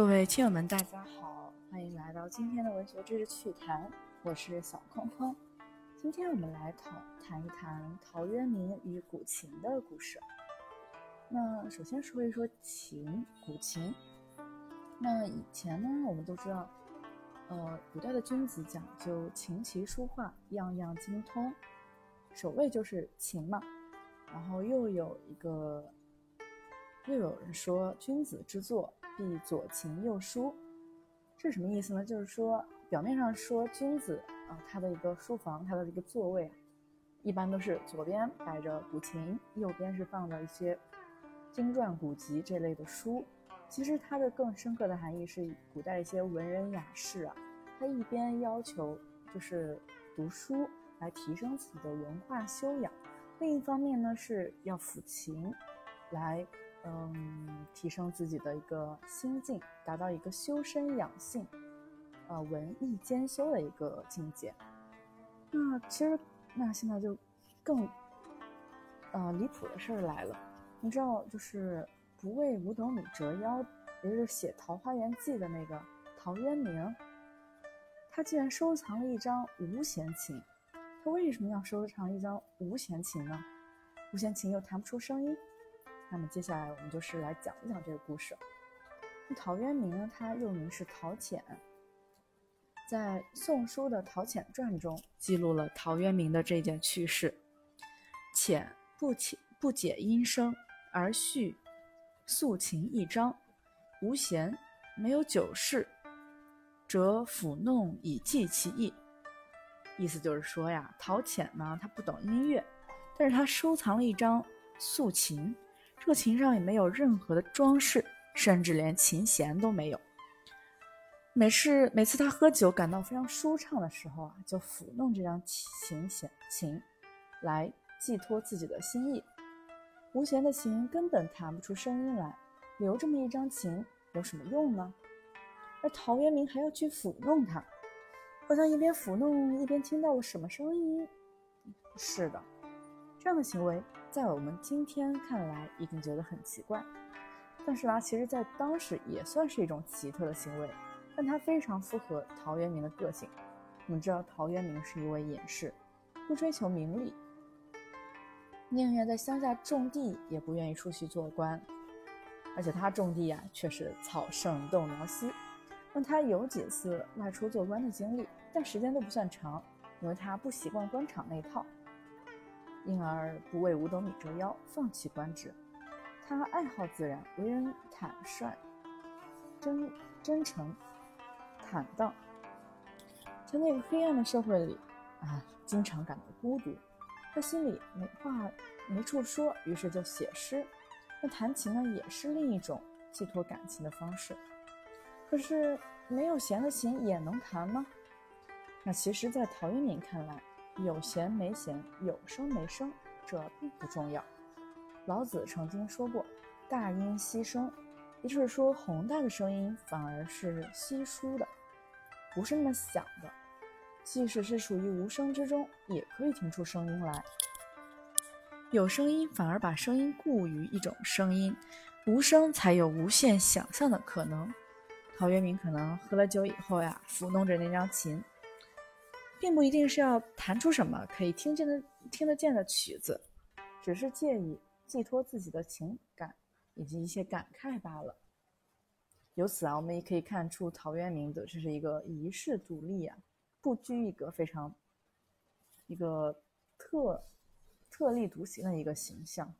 各位亲友们，大家好，欢迎来到今天的文学知识趣谈，我是小框框。今天我们来讨谈一谈陶渊明与古琴的故事。那首先说一说琴，古琴。那以前呢，我们都知道，呃，古代的君子讲究琴棋书画样样精通，首位就是琴嘛。然后又有一个，又有人说君子之作。必左琴右书，这是什么意思呢？就是说，表面上说君子啊，他的一个书房，他的一个座位，一般都是左边摆着古琴，右边是放着一些经传古籍这类的书。其实它的更深刻的含义是，古代一些文人雅士啊，他一边要求就是读书来提升自己的文化修养，另一方面呢是要抚琴来。嗯，提升自己的一个心境，达到一个修身养性、呃文艺兼修的一个境界。那其实，那现在就更呃离谱的事儿来了。你知道，就是不为五斗米折腰，也就是写《桃花源记》的那个陶渊明，他竟然收藏了一张无弦琴。他为什么要收藏一张无弦琴呢？无弦琴又弹不出声音。那么接下来我们就是来讲一讲这个故事。陶渊明呢，他又名是陶潜，在《宋书》的《陶潜传》中记录了陶渊明的这件趣事：潜不解不解音声，而续素琴一张，无弦，没有酒事，则抚弄以寄其意。意思就是说呀，陶潜呢，他不懂音乐，但是他收藏了一张素琴。这个琴上也没有任何的装饰，甚至连琴弦都没有。每次每次他喝酒感到非常舒畅的时候啊，就抚弄这张琴弦琴，来寄托自己的心意。无弦的琴根本弹不出声音来，留这么一张琴有什么用呢？而陶渊明还要去抚弄它，好像一边抚弄一边听到了什么声音。是的，这样的行为。在我们今天看来，一定觉得很奇怪，但是呢，其实，在当时也算是一种奇特的行为，但它非常符合陶渊明的个性。我们知道，陶渊明是一位隐士，不追求名利，宁愿在乡下种地，也不愿意出去做官。而且他种地呀，却是草盛豆苗稀。那他有几次外出做官的经历，但时间都不算长，因为他不习惯官场那一套。因而不为五斗米折腰，放弃官职。他爱好自然，为人坦率、真真诚、坦荡。在那个黑暗的社会里，啊，经常感到孤独。他心里没话没处说，于是就写诗。那弹琴呢，也是另一种寄托感情的方式。可是没有弦的琴也能弹吗？那其实，在陶渊明看来。有弦没弦，有声没声，这并不重要。老子曾经说过：“大音希声”，也就是说，宏大的声音反而是稀疏的，不是那么响的。即使是属于无声之中，也可以听出声音来。有声音反而把声音固于一种声音，无声才有无限想象的可能。陶渊明可能喝了酒以后呀，抚弄着那张琴。并不一定是要弹出什么可以听见的、听得见的曲子，只是借以寄托自己的情感以及一些感慨罢了。由此啊，我们也可以看出陶渊明的这是一个遗世独立啊，不拘一格，非常一个特特立独行的一个形象。